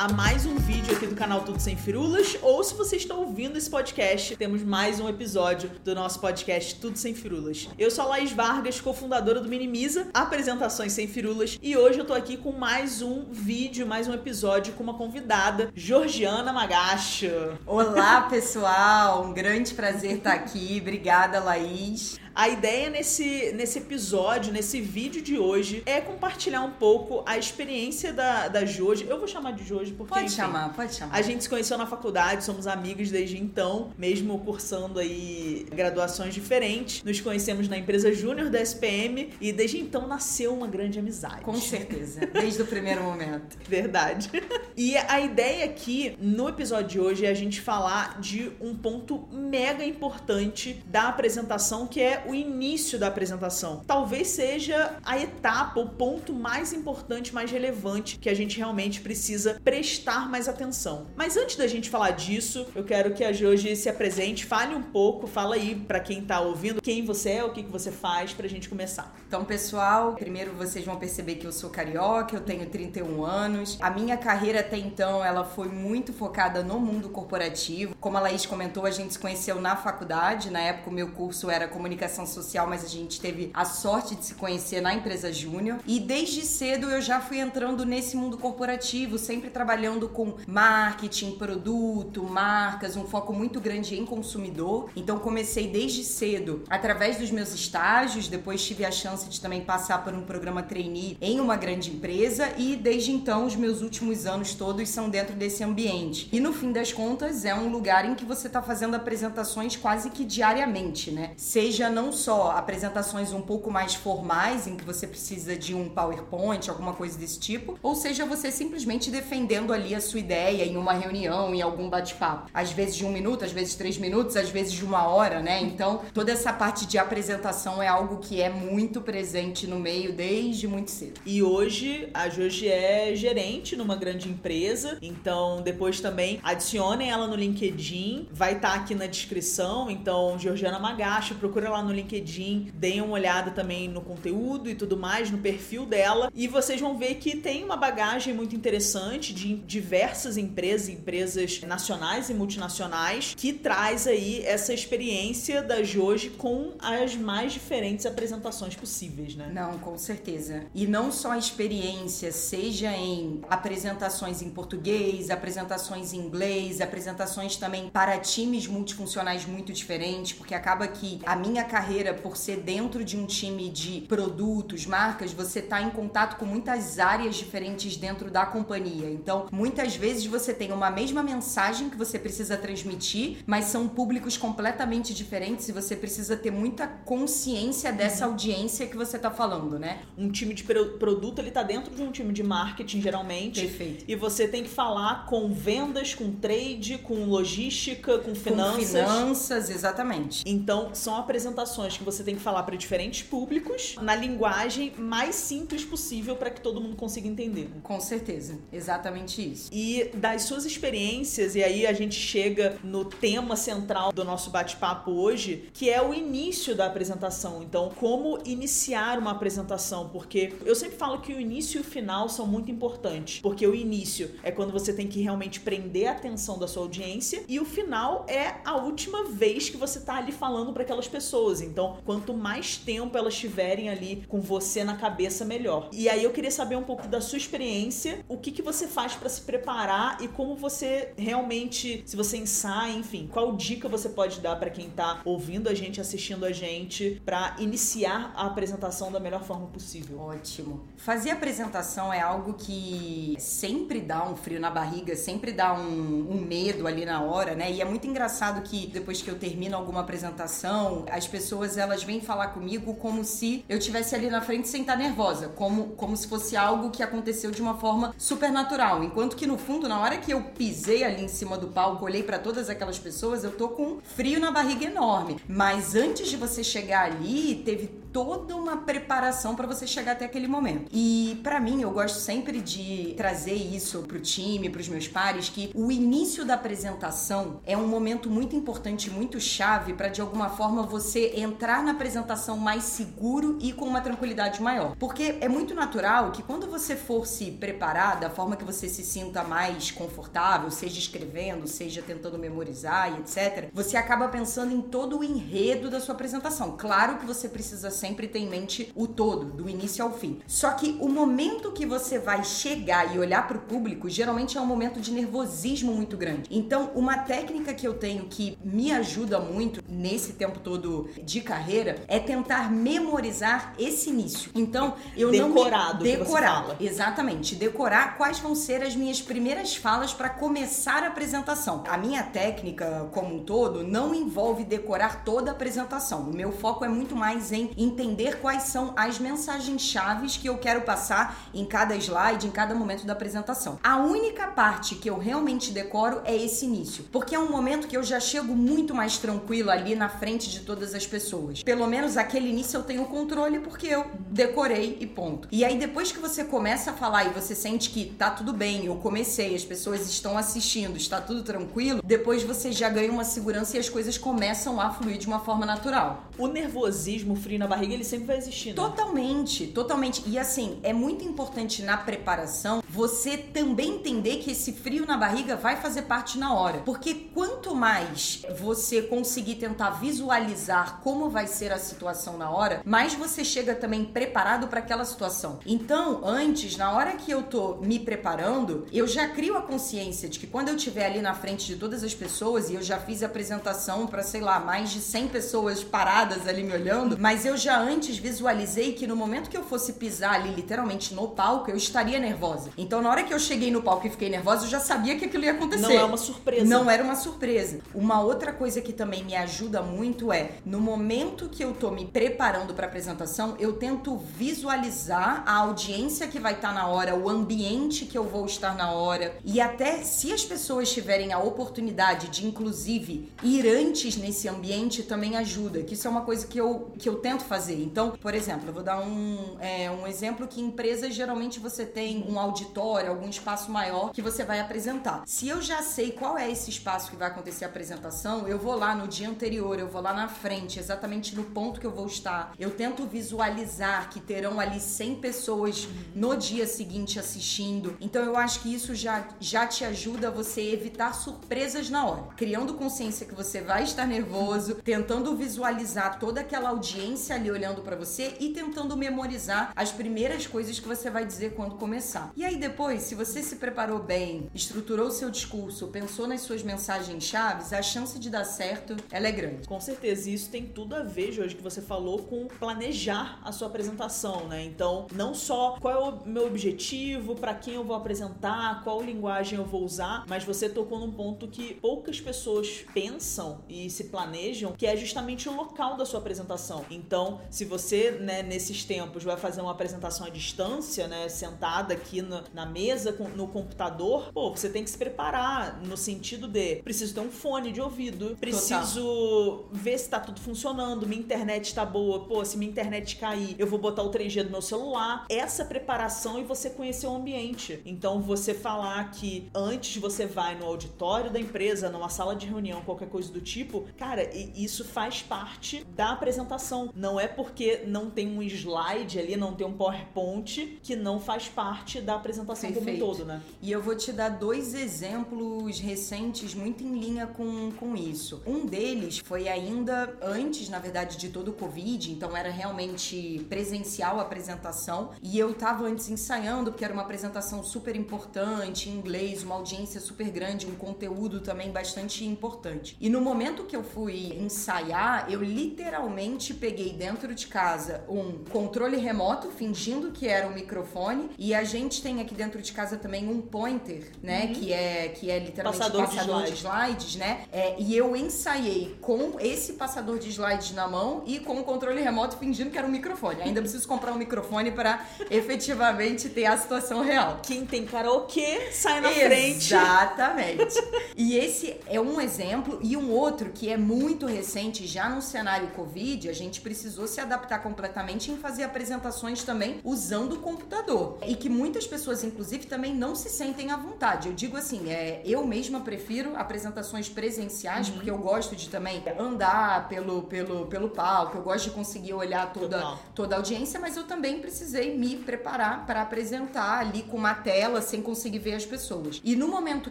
a mais um vídeo aqui do canal Tudo Sem Firulas, ou se você está ouvindo esse podcast, temos mais um episódio do nosso podcast Tudo Sem Firulas. Eu sou a Laís Vargas, cofundadora do Minimiza, apresentações sem firulas, e hoje eu tô aqui com mais um vídeo, mais um episódio com uma convidada, Georgiana Magacho. Olá, pessoal, um grande prazer estar aqui. Obrigada, Laís. A ideia nesse, nesse episódio, nesse vídeo de hoje, é compartilhar um pouco a experiência da, da Joji. Eu vou chamar de Joji porque. Pode enfim, chamar, pode chamar. A gente se conheceu na faculdade, somos amigos desde então, mesmo cursando aí graduações diferentes. Nos conhecemos na empresa Júnior da SPM e desde então nasceu uma grande amizade. Com certeza, desde o primeiro momento. Verdade. E a ideia aqui no episódio de hoje é a gente falar de um ponto mega importante da apresentação, que é o início da apresentação. Talvez seja a etapa, o ponto mais importante, mais relevante que a gente realmente precisa prestar mais atenção. Mas antes da gente falar disso, eu quero que a Joji se apresente, fale um pouco, fala aí para quem tá ouvindo quem você é, o que, que você faz pra gente começar. Então, pessoal, primeiro vocês vão perceber que eu sou carioca, eu tenho 31 anos. A minha carreira até então, ela foi muito focada no mundo corporativo. Como a Laís comentou, a gente se conheceu na faculdade. Na época, o meu curso era comunicação social, mas a gente teve a sorte de se conhecer na empresa Júnior. E desde cedo eu já fui entrando nesse mundo corporativo, sempre trabalhando com marketing, produto, marcas, um foco muito grande em consumidor. Então comecei desde cedo, através dos meus estágios, depois tive a chance de também passar por um programa trainee em uma grande empresa e desde então os meus últimos anos todos são dentro desse ambiente. E no fim das contas é um lugar em que você está fazendo apresentações quase que diariamente, né? Seja só apresentações um pouco mais formais em que você precisa de um PowerPoint, alguma coisa desse tipo, ou seja você simplesmente defendendo ali a sua ideia em uma reunião, em algum bate-papo. Às vezes de um minuto, às vezes três minutos, às vezes de uma hora, né? Então, toda essa parte de apresentação é algo que é muito presente no meio desde muito cedo. E hoje a Joji é gerente numa grande empresa, então depois também adicionem ela no LinkedIn, vai estar aqui na descrição. Então, Georgiana Magacho, procura lá no LinkedIn, deem uma olhada também no conteúdo e tudo mais, no perfil dela, e vocês vão ver que tem uma bagagem muito interessante de diversas empresas, empresas nacionais e multinacionais, que traz aí essa experiência da Joji com as mais diferentes apresentações possíveis, né? Não, com certeza. E não só a experiência, seja em apresentações em português, apresentações em inglês, apresentações também para times multifuncionais muito diferentes, porque acaba que a minha carreira, por ser dentro de um time de produtos, marcas, você está em contato com muitas áreas diferentes dentro da companhia. Então, muitas vezes você tem uma mesma mensagem que você precisa transmitir, mas são públicos completamente diferentes e você precisa ter muita consciência dessa Uhum. audiência que você tá falando, né? Um time de pro- produto, ele tá dentro de um time de marketing, geralmente. Perfeito. E você tem que falar com vendas, com trade, com logística, com finanças. Com finanças, exatamente. Então, são apresentações que você tem que falar para diferentes públicos na linguagem mais simples possível para que todo mundo consiga entender. Com certeza. Exatamente isso. E das suas experiências, e aí a gente chega no tema central do nosso bate-papo hoje, que é o início da apresentação. Então, como iniciar uma apresentação? Porque eu sempre falo que o início e o final são muito importantes. Porque o início é quando você tem que realmente prender a atenção da sua audiência, e o final é a última vez que você tá ali falando para aquelas pessoas. Então, quanto mais tempo elas tiverem ali com você na cabeça, melhor. E aí eu queria saber um pouco da sua experiência, o que, que você faz para se preparar e como você realmente, se você ensaia, enfim, qual dica você pode dar para quem tá ouvindo a gente, assistindo a gente, para iniciar a apresentação da melhor forma possível. Ótimo. Fazer apresentação é algo que sempre dá um frio na barriga, sempre dá um, um medo ali na hora, né? E é muito engraçado que depois que eu termino alguma apresentação, as pessoas elas vêm falar comigo como se eu tivesse ali na frente sem estar nervosa, como, como se fosse algo que aconteceu de uma forma super natural. Enquanto que no fundo, na hora que eu pisei ali em cima do palco, olhei para todas aquelas pessoas, eu tô com frio na barriga enorme. Mas antes de você chegar ali, teve toda uma preparação para você chegar até aquele momento. E para mim, eu gosto sempre de trazer isso pro time, pros meus pares, que o início da apresentação é um momento muito importante, muito chave para de alguma forma você entrar na apresentação mais seguro e com uma tranquilidade maior. Porque é muito natural que quando você for se preparar da forma que você se sinta mais confortável, seja escrevendo, seja tentando memorizar e etc, você acaba pensando em todo o enredo da sua apresentação. Claro que você precisa sempre ter em mente o todo, do início ao fim. Só que o momento que você vai chegar e olhar para o público, geralmente é um momento de nervosismo muito grande. Então, uma técnica que eu tenho que me ajuda muito nesse tempo todo de carreira é tentar memorizar esse início. Então, eu Decorado não me... decorar, exatamente, decorar quais vão ser as minhas primeiras falas para começar a apresentação. A minha técnica como um todo não envolve decorar toda a apresentação. O meu foco é muito mais em entender quais são as mensagens chaves que eu quero passar em cada slide, em cada momento da apresentação. A única parte que eu realmente decoro é esse início, porque é um momento que eu já chego muito mais tranquilo ali na frente de todas as pessoas. Pelo menos aquele início eu tenho controle porque eu decorei e ponto. E aí depois que você começa a falar e você sente que tá tudo bem, eu comecei, as pessoas estão assistindo, está tudo tranquilo, depois você já ganha uma segurança e as coisas começam a fluir de uma forma natural. O nervosismo, frio na barriga, ele sempre vai existir, né? Totalmente, totalmente. E assim, é muito importante na preparação você também entender que esse frio na barriga vai fazer parte na hora. Porque quanto mais você conseguir tentar visualizar como vai ser a situação na hora, mais você chega também preparado para aquela situação. Então, antes, na hora que eu tô me preparando, eu já crio a consciência de que quando eu estiver ali na frente de todas as pessoas e eu já fiz apresentação para, sei lá, mais de 100 pessoas paradas ali me olhando, mas eu já antes visualizei que no momento que eu fosse pisar ali literalmente no palco, eu estaria nervosa. Então, na hora que eu cheguei no palco e fiquei nervosa, eu já sabia que aquilo ia acontecer. Não é uma surpresa. Não era uma surpresa. Uma outra coisa que também me ajuda muito é, no momento que eu tô me preparando para apresentação, eu tento visualizar a audiência que vai estar tá na hora, o ambiente que eu vou estar na hora e até se as pessoas tiverem a oportunidade de inclusive ir antes nesse ambiente também ajuda, que isso é uma coisa que eu, que eu tento fazer. Então, por exemplo, eu vou dar um, é, um exemplo que em empresas geralmente você tem um auditório, algum espaço maior que você vai apresentar. Se eu já sei qual é esse espaço que vai acontecer a apresentação, eu vou lá no dia anterior, eu vou lá na frente, exatamente no ponto que eu vou estar. Eu tento visualizar que terão ali 100 pessoas no dia seguinte assistindo. Então eu acho que isso já, já te ajuda a você evitar surpresas na hora. Criando consciência que você vai estar nervoso, tentando visualizar toda aquela audiência ali olhando para você e tentando memorizar as primeiras coisas que você vai dizer quando começar. E aí depois, se você se preparou bem, estruturou seu discurso, pensou nas suas mensagens chaves, a chance de dar certo ela é grande. Com certeza, isso tem tudo a ver, Jorge, que você falou com planejar a sua apresentação, né? Então, não só qual é o meu objetivo, para quem eu vou apresentar, qual linguagem eu vou usar, mas você tocou num ponto que poucas pessoas pensam e se planejam, que é justamente o local da sua apresentação. Então, se você, né, nesses tempos vai fazer uma apresentação à distância, né, sentada aqui na, na mesa no computador, pô, você tem que se preparar no sentido de preciso ter um fone de ouvido, preciso Total. ver se tá tudo funcionando, minha internet tá boa, pô, se minha internet cair, eu vou botar o 3G do meu celular. Essa preparação e você conhecer o ambiente. Então, você falar que antes você vai no auditório da empresa, numa sala de reunião, qualquer coisa do tipo, cara, isso faz parte da apresentação. Não é porque não tem um slide ali, não tem um PowerPoint que não faz parte da apresentação Perfeito. como um todo, né? E eu vou te dar dois exemplos recentes muito em linha com, com isso. Um deles foi ainda antes, na verdade, de todo o Covid, então era realmente presencial a apresentação. E eu tava antes ensaiando, porque era uma apresentação super importante, em inglês, uma audiência super grande, um conteúdo também bastante importante. E no momento que eu fui ensaiar, eu literalmente peguei dentro de casa um controle remoto, fingindo que era um microfone, e a gente tem aqui dentro de casa também um pointer, né? Uhum. Que é que é literalmente passador, passador de, de slides, né? É, e eu ensaiei com esse passador de slides na mão e com o controle remoto fingindo que era um microfone. Ainda preciso comprar um microfone para efetivamente ter a situação real. Quem tem karaokê sai na frente. Exatamente. e esse é um exemplo e um outro que é muito recente já no cenário Covid, a gente precisou precisou se adaptar completamente em fazer apresentações também usando o computador. E que muitas pessoas, inclusive, também não se sentem à vontade. Eu digo assim, é, eu mesma prefiro apresentações presenciais, uhum. porque eu gosto de também andar pelo, pelo, pelo palco, eu gosto de conseguir olhar toda, toda a audiência, mas eu também precisei me preparar para apresentar ali com uma tela sem conseguir ver as pessoas. E no momento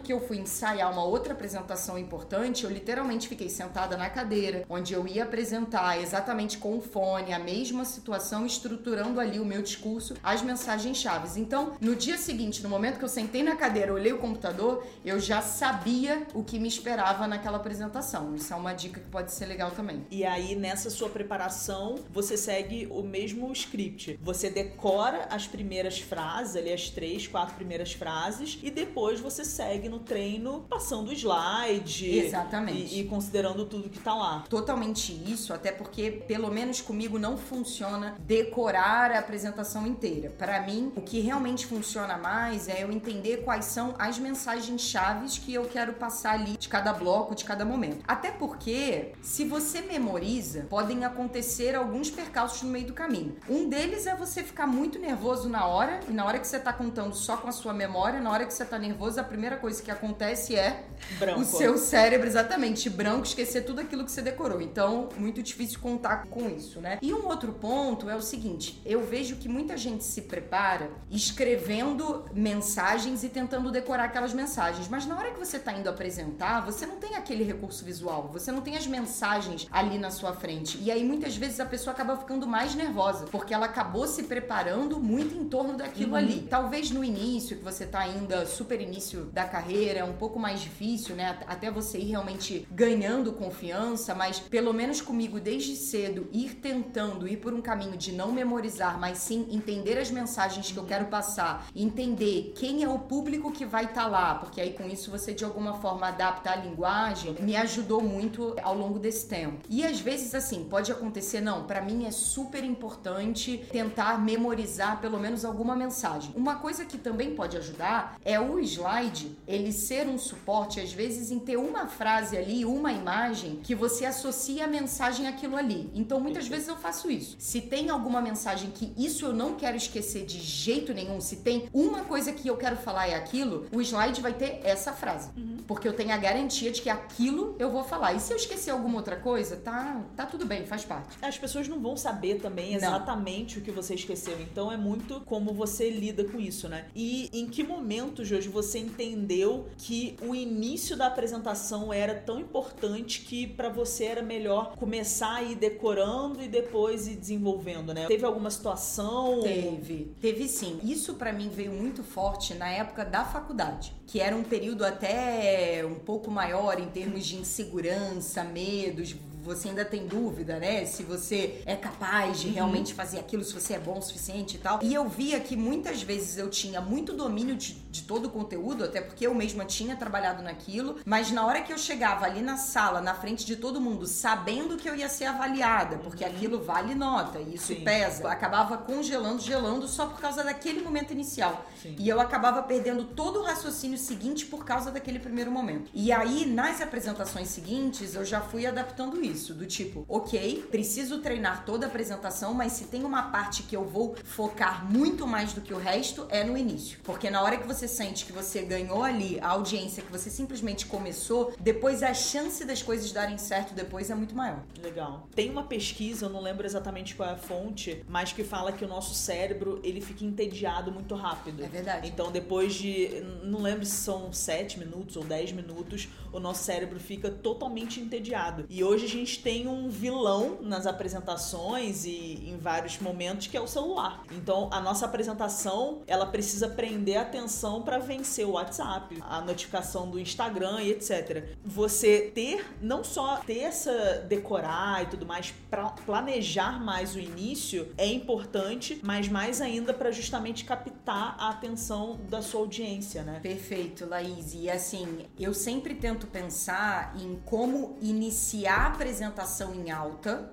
que eu fui ensaiar uma outra apresentação importante, eu literalmente fiquei sentada na cadeira, onde eu ia apresentar exatamente com o fone, a mesma situação, estruturando ali o meu discurso, as mensagens chaves. Então, no dia seguinte, no momento que eu sentei na cadeira, olhei o computador, eu já sabia o que me esperava naquela apresentação. Isso é uma dica que pode ser legal também. E aí, nessa sua preparação, você segue o mesmo script. Você decora as primeiras frases, ali as três, quatro primeiras frases, e depois você segue no treino passando o slide. Exatamente. E, e considerando tudo que tá lá. Totalmente isso, até porque, pelo menos comigo, não funciona decorar a apresentação inteira. Para mim, o que realmente funciona mais é eu entender quais são as mensagens chaves que eu quero passar ali de cada bloco, de cada momento. Até porque, se você memoriza, podem acontecer alguns percalços no meio do caminho. Um deles é você ficar muito nervoso na hora, e na hora que você tá contando só com a sua memória, na hora que você tá nervoso, a primeira coisa que acontece é branco. o seu cérebro exatamente branco, esquecer tudo aquilo que você decorou. Então, muito difícil contar com isso, né? E um outro ponto é o seguinte: eu vejo que muita gente se prepara escrevendo mensagens e tentando decorar aquelas mensagens, mas na hora que você tá indo apresentar, você não tem aquele recurso visual, você não tem as mensagens ali na sua frente. E aí muitas vezes a pessoa acaba ficando mais nervosa, porque ela acabou se preparando muito em torno daquilo uhum. ali. Talvez no início, que você tá ainda super início da carreira, é um pouco mais difícil, né? Até você ir realmente ganhando confiança, mas pelo menos comigo desde cedo ir tentando ir por um caminho de não memorizar, mas sim entender as mensagens que eu quero passar, entender quem é o público que vai estar tá lá, porque aí com isso você de alguma forma adapta a linguagem, me ajudou muito ao longo desse tempo. E às vezes assim, pode acontecer, não, para mim é super importante tentar memorizar pelo menos alguma mensagem. Uma coisa que também pode ajudar é o slide, ele ser um suporte às vezes em ter uma frase ali, uma imagem que você associa a mensagem àquilo ali. Então muitas vezes eu faço isso. Se tem alguma mensagem que isso eu não quero esquecer de jeito nenhum, se tem uma coisa que eu quero falar é aquilo, o slide vai ter essa frase. Uhum. Porque eu tenho a garantia de que aquilo eu vou falar. E se eu esquecer alguma outra coisa, tá, tá tudo bem, faz parte. As pessoas não vão saber também exatamente não. o que você esqueceu. Então é muito como você lida com isso, né? E em que momento, Jorge, você entendeu que o início da apresentação era tão importante que para você era melhor começar a ir decorando e depois ir desenvolvendo, né? Teve alguma situação? Teve, teve sim. Isso para mim veio muito forte na época da faculdade, que era um período até um pouco maior em termos de insegurança, medos, você ainda tem dúvida, né? Se você é capaz de uhum. realmente fazer aquilo, se você é bom o suficiente e tal. E eu via que muitas vezes eu tinha muito domínio de, de todo o conteúdo, até porque eu mesma tinha trabalhado naquilo, mas na hora que eu chegava ali na sala, na frente de todo mundo, sabendo que eu ia ser avaliada, porque uhum. aquilo vale nota e isso Sim. pesa, eu acabava congelando, gelando só por causa daquele momento inicial. Sim. E eu acabava perdendo todo o raciocínio seguinte por causa daquele primeiro momento. E aí, nas apresentações seguintes, eu já fui adaptando isso isso, do tipo, ok, preciso treinar toda a apresentação, mas se tem uma parte que eu vou focar muito mais do que o resto, é no início. Porque na hora que você sente que você ganhou ali a audiência, que você simplesmente começou, depois a chance das coisas darem certo depois é muito maior. Legal. Tem uma pesquisa, eu não lembro exatamente qual é a fonte, mas que fala que o nosso cérebro, ele fica entediado muito rápido. É verdade. Então depois de, não lembro se são 7 minutos ou 10 minutos, o nosso cérebro fica totalmente entediado. E hoje a gente gente tem um vilão nas apresentações e em vários momentos que é o celular. Então a nossa apresentação ela precisa prender a atenção para vencer o WhatsApp, a notificação do Instagram e etc. Você ter não só ter essa decorar e tudo mais para planejar mais o início é importante, mas mais ainda para justamente captar a atenção da sua audiência, né? Perfeito, Laís. E assim, eu sempre tento pensar em como iniciar a apresentação em alta.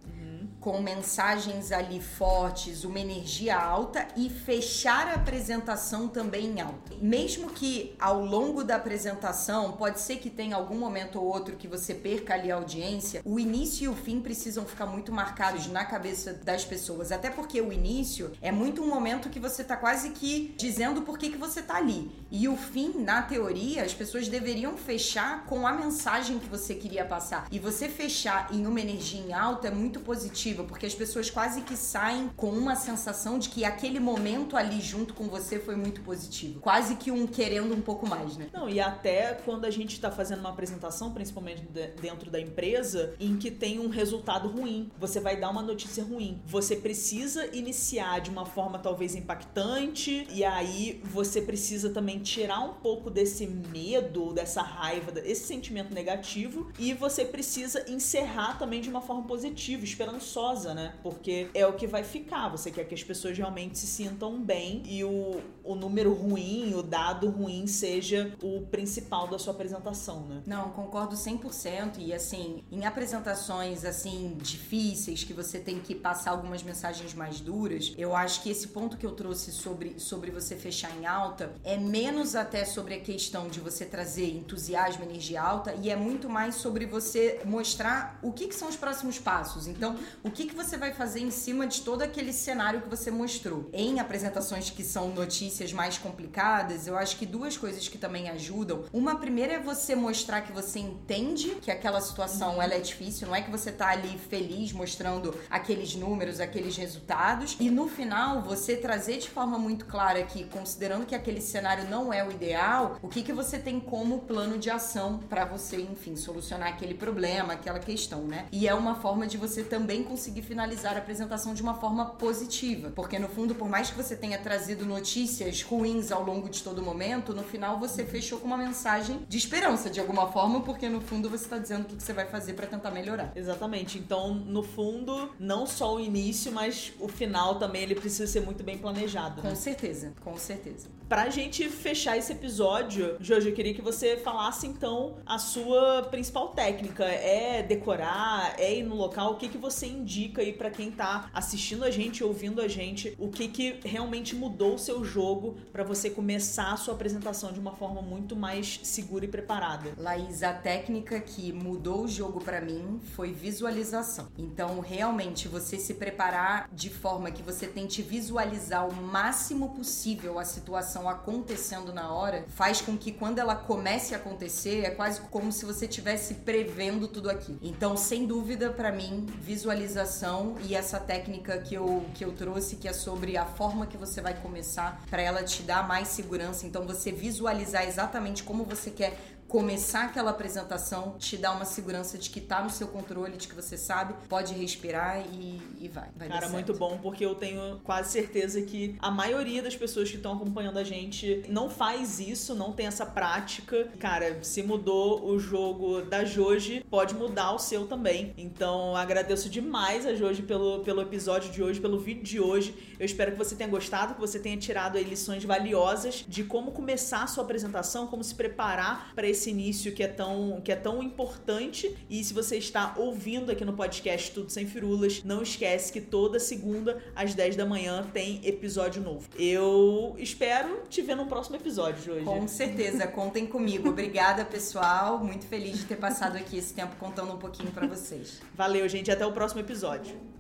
Com mensagens ali fortes, uma energia alta e fechar a apresentação também em alta. Mesmo que ao longo da apresentação, pode ser que tenha algum momento ou outro que você perca ali a audiência, o início e o fim precisam ficar muito marcados na cabeça das pessoas. Até porque o início é muito um momento que você tá quase que dizendo por que, que você tá ali. E o fim, na teoria, as pessoas deveriam fechar com a mensagem que você queria passar. E você fechar em uma energia em alta é muito positivo, porque as pessoas quase que saem com uma sensação de que aquele momento ali junto com você foi muito positivo. Quase que um querendo um pouco mais, né? Não, e até quando a gente tá fazendo uma apresentação, principalmente dentro da empresa, em que tem um resultado ruim, você vai dar uma notícia ruim. Você precisa iniciar de uma forma talvez impactante, e aí você precisa também tirar um pouco desse medo, dessa raiva, esse sentimento negativo, e você precisa encerrar também de uma forma positiva, esperançosa, né? Porque é o que vai ficar. Você quer que as pessoas realmente se sintam bem e o, o número ruim, o dado ruim seja o principal da sua apresentação, né? Não, concordo 100% e assim, em apresentações assim difíceis que você tem que passar algumas mensagens mais duras, eu acho que esse ponto que eu trouxe sobre sobre você fechar em alta é menos até sobre a questão de você trazer entusiasmo, energia alta e é muito mais sobre você mostrar o que, que são os próximos passos. Então, o que, que você vai fazer em cima de todo aquele cenário que você mostrou. Em apresentações que são notícias mais complicadas, eu acho que duas coisas que também ajudam. Uma primeira é você mostrar que você entende que aquela situação ela é difícil, não é que você tá ali feliz mostrando aqueles números, aqueles resultados, e no final você trazer de forma muito clara que, considerando que aquele cenário não é o ideal, o que, que você tem como plano de ação para você, enfim, solucionar aquele problema, aquela questão, né? E é uma forma de você também conseguir finalizar a apresentação de uma forma positiva, porque no fundo, por mais que você tenha trazido notícias ruins ao longo de todo momento, no final você fechou com uma mensagem de esperança de alguma forma, porque no fundo você está dizendo o que você vai fazer para tentar melhorar. Exatamente. Então, no fundo, não só o início, mas o final também ele precisa ser muito bem planejado. Com né? certeza, com certeza. Pra gente fechar esse episódio, Jojo, eu queria que você falasse então a sua principal técnica. É decorar, é ir no local? O que, que você indica aí para quem tá assistindo a gente, ouvindo a gente? O que, que realmente mudou o seu jogo para você começar a sua apresentação de uma forma muito mais segura e preparada? Laís, a técnica que mudou o jogo para mim foi visualização. Então, realmente, você se preparar de forma que você tente visualizar o máximo possível a situação situação acontecendo na hora faz com que quando ela comece a acontecer, é quase como se você estivesse prevendo tudo aquilo. Então, sem dúvida, para mim, visualização e essa técnica que eu, que eu trouxe, que é sobre a forma que você vai começar, para ela te dar mais segurança. Então, você visualizar exatamente como você quer começar aquela apresentação te dá uma segurança de que tá no seu controle, de que você sabe, pode respirar e, e vai. vai Cara, muito bom, porque eu tenho quase certeza que a maioria das pessoas que estão acompanhando a gente não faz isso, não tem essa prática. Cara, se mudou o jogo da Joji, pode mudar o seu também. Então, agradeço demais a Joji pelo, pelo episódio de hoje, pelo vídeo de hoje. Eu espero que você tenha gostado, que você tenha tirado aí lições valiosas de como começar a sua apresentação, como se preparar para esse esse início que é tão, que é tão importante. E se você está ouvindo aqui no podcast Tudo Sem Firulas, não esquece que toda segunda às 10 da manhã tem episódio novo. Eu espero te ver no próximo episódio de hoje. Com certeza, contem comigo. Obrigada, pessoal. Muito feliz de ter passado aqui esse tempo contando um pouquinho para vocês. Valeu, gente. Até o próximo episódio.